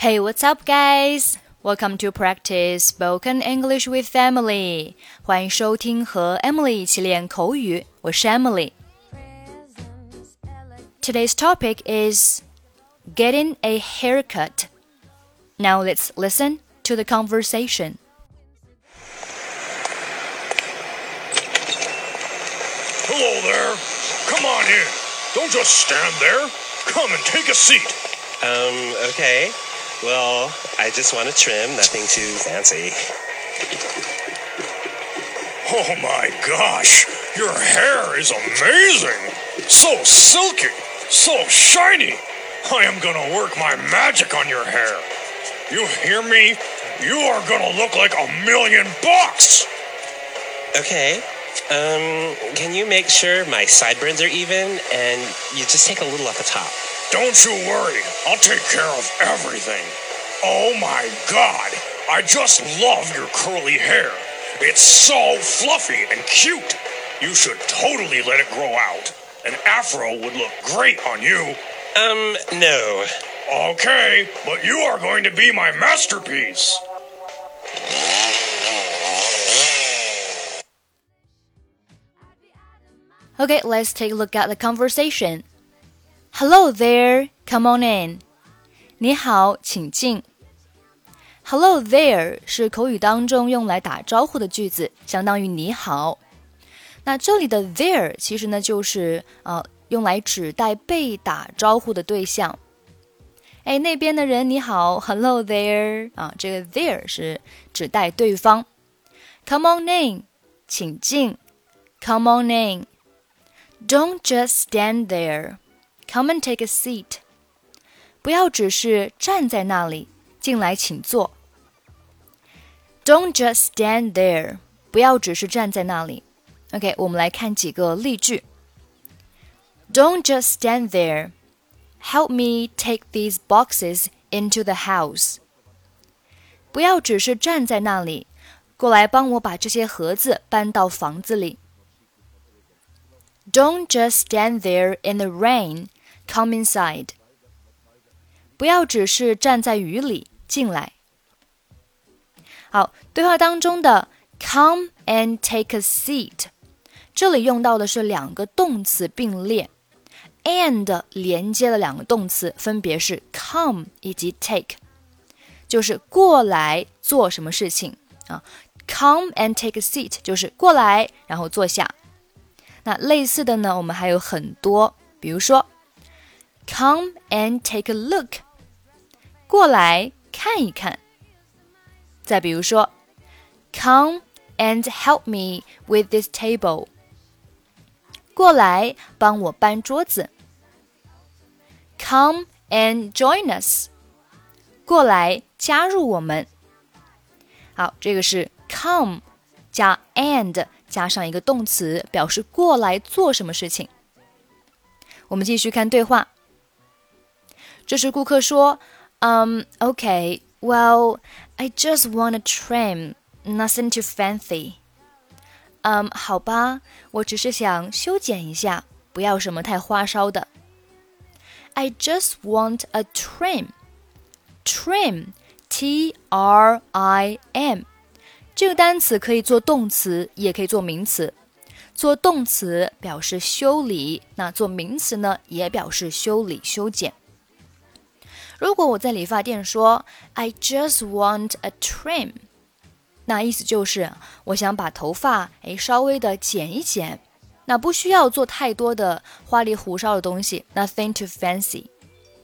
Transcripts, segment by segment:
Hey, what's up, guys? Welcome to practice spoken English with Emily. 欢迎收听和 Emily 一起练口语，我是 Emily。Today's topic is getting a haircut. Now let's listen to the conversation. Hello there. Come on in. Don't just stand there. Come and take a seat. Um, okay. Well, I just want to trim, nothing too fancy. Oh my gosh, your hair is amazing. So silky, so shiny. I am gonna work my magic on your hair. You hear me? You are gonna look like a million bucks. Okay. Um, can you make sure my sideburns are even and you just take a little off the top? Don't you worry, I'll take care of everything. Oh my god, I just love your curly hair. It's so fluffy and cute. You should totally let it grow out. An afro would look great on you. Um, no. Okay, but you are going to be my masterpiece. Okay, let's take a look at the conversation. Hello there, come on in. 你好，请进。Hello there 是口语当中用来打招呼的句子，相当于你好。那这里的 there 其实呢就是呃用来指代被打招呼的对象。哎，那边的人你好，Hello there 啊，这个 there 是指代对方。Come on in，请进。Come on in。Don't just stand there. Come and take a seat. 不要只是站在那里，进来请坐。Don't just stand there. 不要只是站在那里。OK，我们来看几个例句。Don't just stand there. Help me take these boxes into the house. 不要只是站在那里，过来帮我把这些盒子搬到房子里。don't just stand there in the rain. Come inside. 不要只是站在雨里，进来。好，对话当中的 come and take a seat，这里用到的是两个动词并列，and 连接了两个动词，分别是 come 以及 take，就是过来做什么事情啊？Come and take a seat 就是过来，然后坐下。那类似的呢，我们还有很多，比如说 ，Come and take a look，过来看一看。再比如说，Come and help me with this table，过来帮我搬桌子。Come and join us，过来加入我们。好，这个是 come 加 and。加上一个动词，表示过来做什么事情。我们继续看对话。 这时顾客说：“嗯、um,，OK，well, I just want a trim, nothing too fancy。”嗯，好吧，我只是想修剪一下，不要什么太花哨的。I just want a trim. Trim, T-R-I-M. 这个单词可以做动词，也可以做名词。做动词表示修理，那做名词呢，也表示修理、修剪。 如果我在理发店说 "I just want a trim"，那意思就是我想把头发哎稍微的剪一剪，那不需要做太多的花里胡哨的东西，nothing too fancy。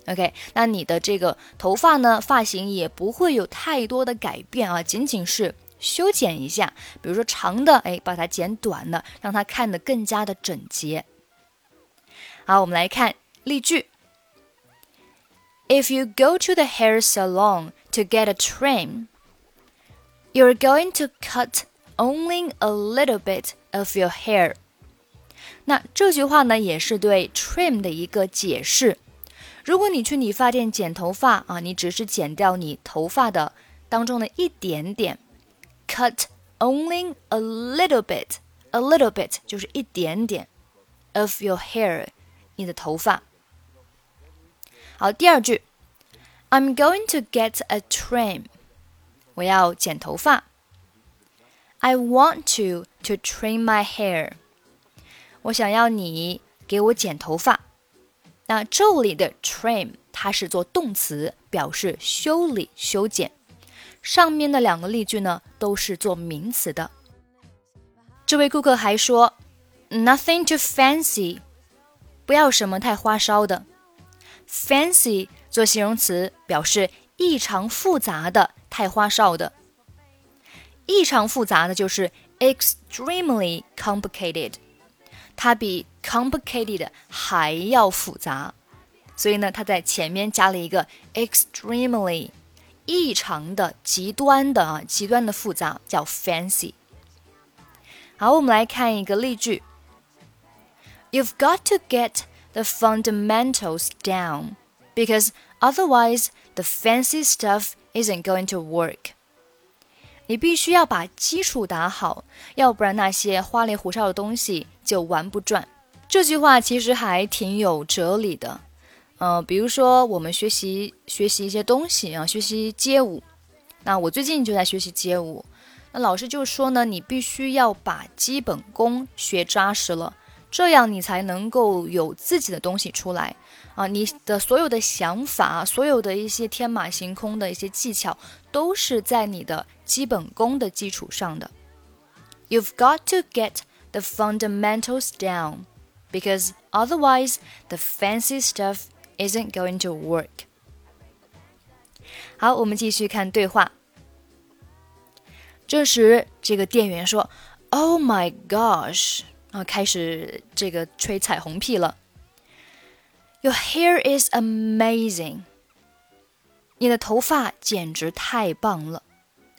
OK，那你的这个头发呢，发型也不会有太多的改变啊，仅仅是。修剪一下，比如说长的，哎，把它剪短了，让它看得更加的整洁。好，我们来看例句 ：If you go to the hair salon to get a trim, you're going to cut only a little bit of your hair。那这句话呢，也是对 trim 的一个解释。如果你去理发店剪头发啊，你只是剪掉你头发的当中的一点点。cut only a little bit, a little bit 就是一点点 of your hair，你的头发。 好，第二句 I'm going to get a trim. 我要剪头发。I want to to trim my hair. 我想要你给我剪头发。那这里的 trim 它是做动词，表示修理、修剪。上面的两个例句呢，都是做名词的。这位顾客还说，Nothing too fancy，不要什么太花哨的。Fancy 做形容词，表示异常复杂的、太花哨的。异常复杂的就是 extremely complicated，它比 complicated 还要复杂，所以呢，它在前面加了一个 extremely。异常的、极端的啊，极端的复杂叫 fancy。好，我们来看一个例句：You've got to get the fundamentals down because otherwise the fancy stuff isn't going to work。你必须要把基础打好，要不然那些花里胡哨的东西就玩不转。这句话其实还挺有哲理的。嗯，比如说我们学习学习一些东西啊，学习街舞。那我最近就在学习街舞。那老师就说呢，你必须要把基本功学扎实了，这样你才能够有自己的东西出来啊。你的所有的想法，所有的一些天马行空的一些技巧，都是在你的基本功的基础上的。You've got to get the fundamentals down, because otherwise the fancy stuff isn't going to work。好，我们继续看对话。这时，这个店员说：“Oh my gosh！” 啊，开始这个吹彩虹屁了。Your hair is amazing。你的头发简直太棒了。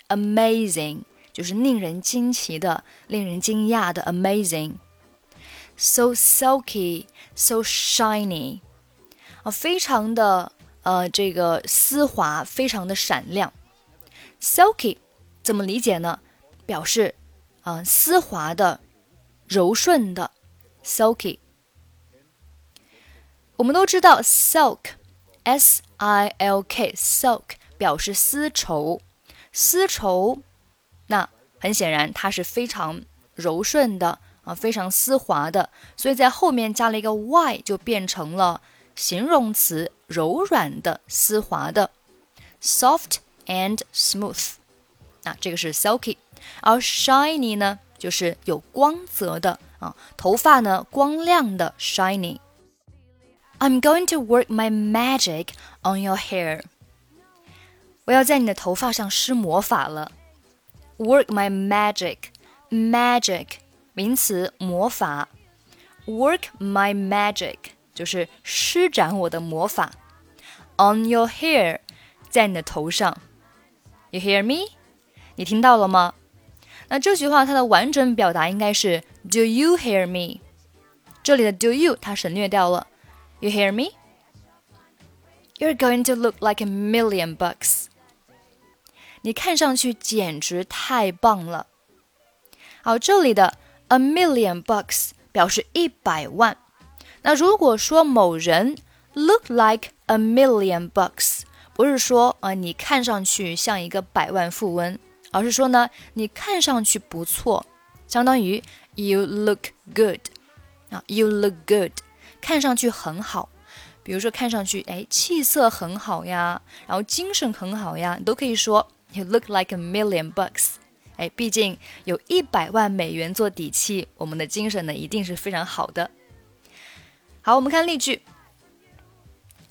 Amazing 就是令人惊奇的、令人惊讶的 amazing。So silky, so shiny 啊。非常的呃，这个丝滑，非常的闪亮。Silky 怎么理解呢？表示啊，丝滑的、柔顺的。Silky，我们都知道 silk，s i l k，silk 表示丝绸，丝绸。那很显然，它是非常柔顺的啊，非常丝滑的，所以在后面加了一个 y，就变成了。形容词柔软的、丝滑的，soft and smooth。那，这个是 silky，而 shiny 呢，就是有光泽的啊，头发呢光亮的 shiny。I'm going to work my magic on your hair。我要在你的头发上施魔法了。Work my magic，magic 名词魔法。Work my magic。就是施展我的魔法，on your hair，在你的头上，you hear me？你听到了吗？那这句话它的完整表达应该是 Do you hear me？这里的 Do you 它省略掉了，You hear me？You're going to look like a million bucks。你看上去简直太棒了。好，这里的 a million bucks 表示一百万。那如果说某人 look like a million bucks，不是说啊、你看上去像一个百万富翁，而是说呢你看上去不错，相当于 you look good 啊，you look good，看上去很好。比如说看上去哎气色很好呀，然后精神很好呀，你都可以说 you look like a million bucks。哎，毕竟有一百万美元做底气，我们的精神呢一定是非常好的。好，我们看例句。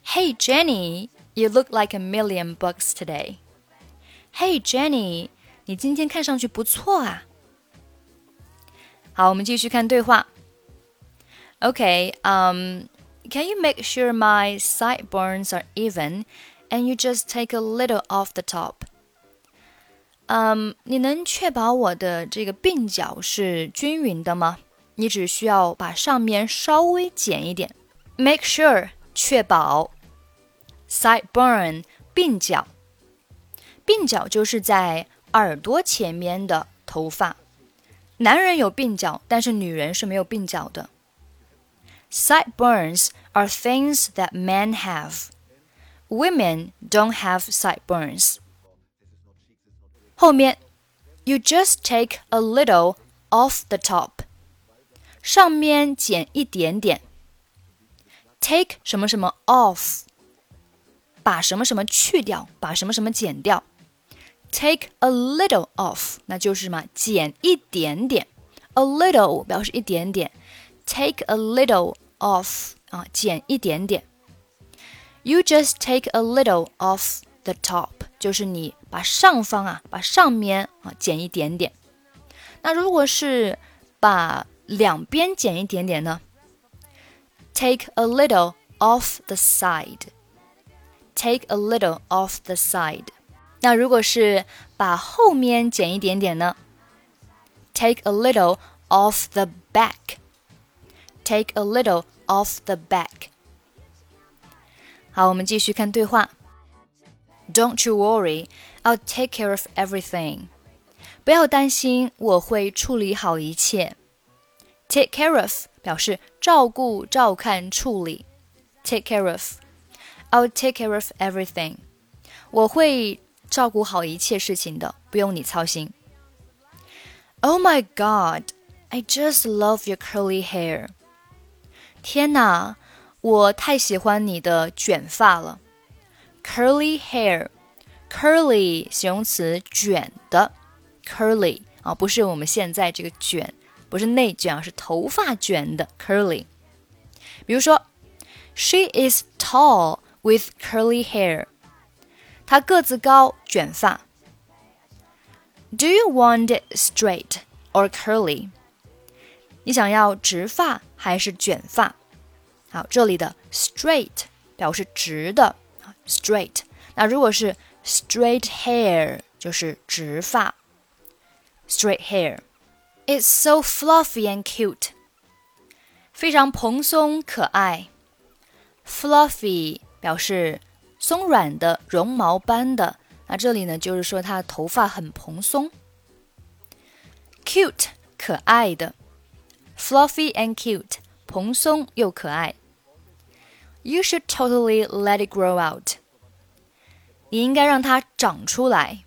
Hey Jenny, you look like a million bucks today. Hey Jenny，你今天看上去不错啊。好，我们继续看对话。Okay, um, can you make sure my sideburns are even, and you just take a little off the top? 嗯，你能确保我的这个鬓角是均匀的吗？你只需要把上面稍微剪一点，make sure 确保，sideburn 鬓角，鬓角就是在 耳朵前面的头发，男人有鬓角，但是女人是没有鬓角的。Sideburns are things that men have。 Women don't have sideburns。后面，You just take a little off the top，上面剪一点点。Take 什么什么 off，把什么什么去掉，把什么什么剪掉。 Take a little off，那就是什么？剪一点点。A little 表示一点点。Take a little off 啊，剪一点点。You just take a little off the top，就是你把上方啊，把上面啊剪一点点。那如果是把两边剪一点点呢？Take a little off the side。Take a little off the side。 那如果是把后面剪一点点呢？Take a little off the back。Take a little off the back。好，我们继续看对话。Don't you worry, I'll take care of everything. 不要担心，我会处理好一切。Take care of 表示照顾、照看、处理。Take care of, I'll take care of everything. 我会 照顾好一切事情的，不用你操心。Oh my God, I just love your curly hair. 天哪，我太喜欢你的卷发了。Curly hair，curly 形容词，卷的。curly 啊，不是我们现在这个卷，不是内卷啊，是头发卷的 curly。比如说，She is tall with curly hair。 她个子高，卷发。Do you want it straight or curly？你想要直发还是卷发？好，这里的 straight 表示直的，straight。那如果是 straight hair，就是直发。straight hair。It's so fluffy and cute，非常蓬松可爱。Fluffy 表示松软的、绒毛般的。那这里呢，就是说它的头发很蓬松。Cute 可爱的，fluffy and cute 蓬松又可爱。You should totally let it grow out。你应该让它长出来。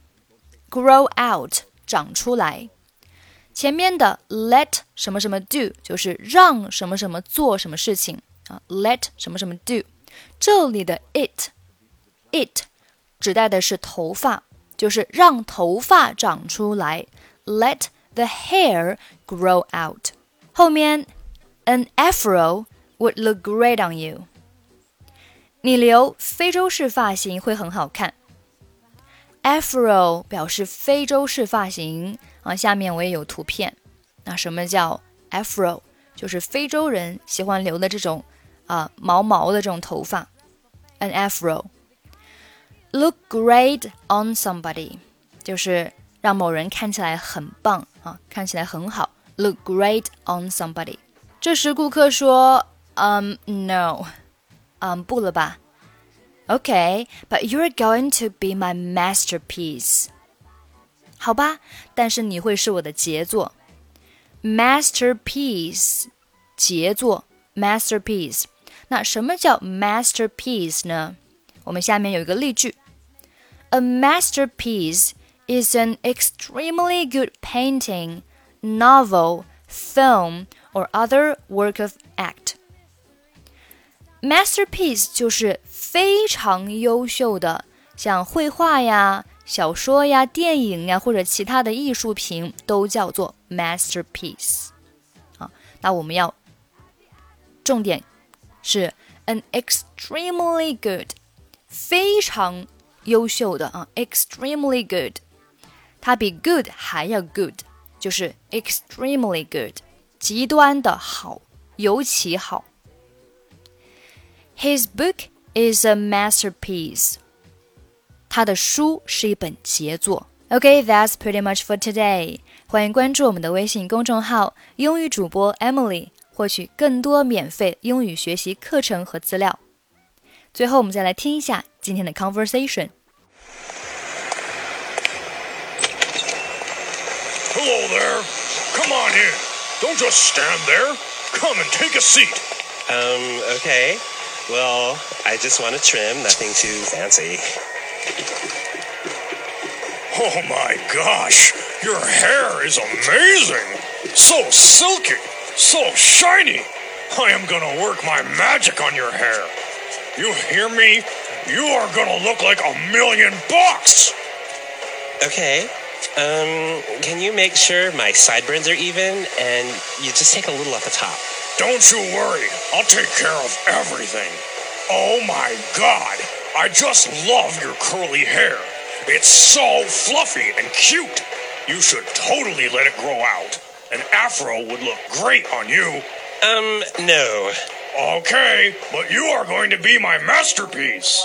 Grow out 长出来。前面的 let 什么什么 do 就是让什么什么做什么事情啊，let 什么什么 do。这里的 it it 指代的是头发，就是让头发长出来。Let the hair grow out。后面 an afro would look great on you。你留非洲式发型会很好看。Afro 表示非洲式发型啊，下面我也有图片。那什么叫 Afro？就是非洲人喜欢留的这种啊毛毛的这种头发。An Afro look great on somebody，就是让某人看起来很棒啊，看起来很好。Look great on somebody。这时顾客说：“嗯，no，嗯，不了吧。” Okay, but you're going to be my masterpiece. 好吧，但是你会是我的杰作。Masterpiece，杰作，masterpiece。那什么叫 masterpiece 呢？我们下面有一个例句 ：A masterpiece is an extremely good painting, novel, film, or other work of art. Masterpiece 就是非常优秀的，像绘画呀、小说呀、电影呀或者其他的艺术品都叫做 masterpiece。啊，那我们要重点是 an extremely good，非常 优秀的啊，extremely good，它比 good 还要 good，就是 extremely good，极端的好，尤其好。His book is a masterpiece. 他的书是一本杰作。Okay, that's pretty much for today. 欢迎关注我们的微信公众号“英语主播 Emily”，获取更多免费英语学习课程和资料。最后，我们再来听一下今天的 conversation。 Hello there. Come on in. Don't just stand there. Come and take a seat. Um, okay. Well, I just want to trim, nothing too fancy. Oh my gosh, your hair is amazing! So silky, so shiny! I am gonna work my magic on your hair. You hear me? You are gonna look like a million bucks! Okay. Um, can you make sure my sideburns are even and you just take a little off the top? Don't you worry, I'll take care of everything. Oh my god, I just love your curly hair. It's so fluffy and cute. You should totally let it grow out. An afro would look great on you. Um, no. Okay, but you are going to be my masterpiece.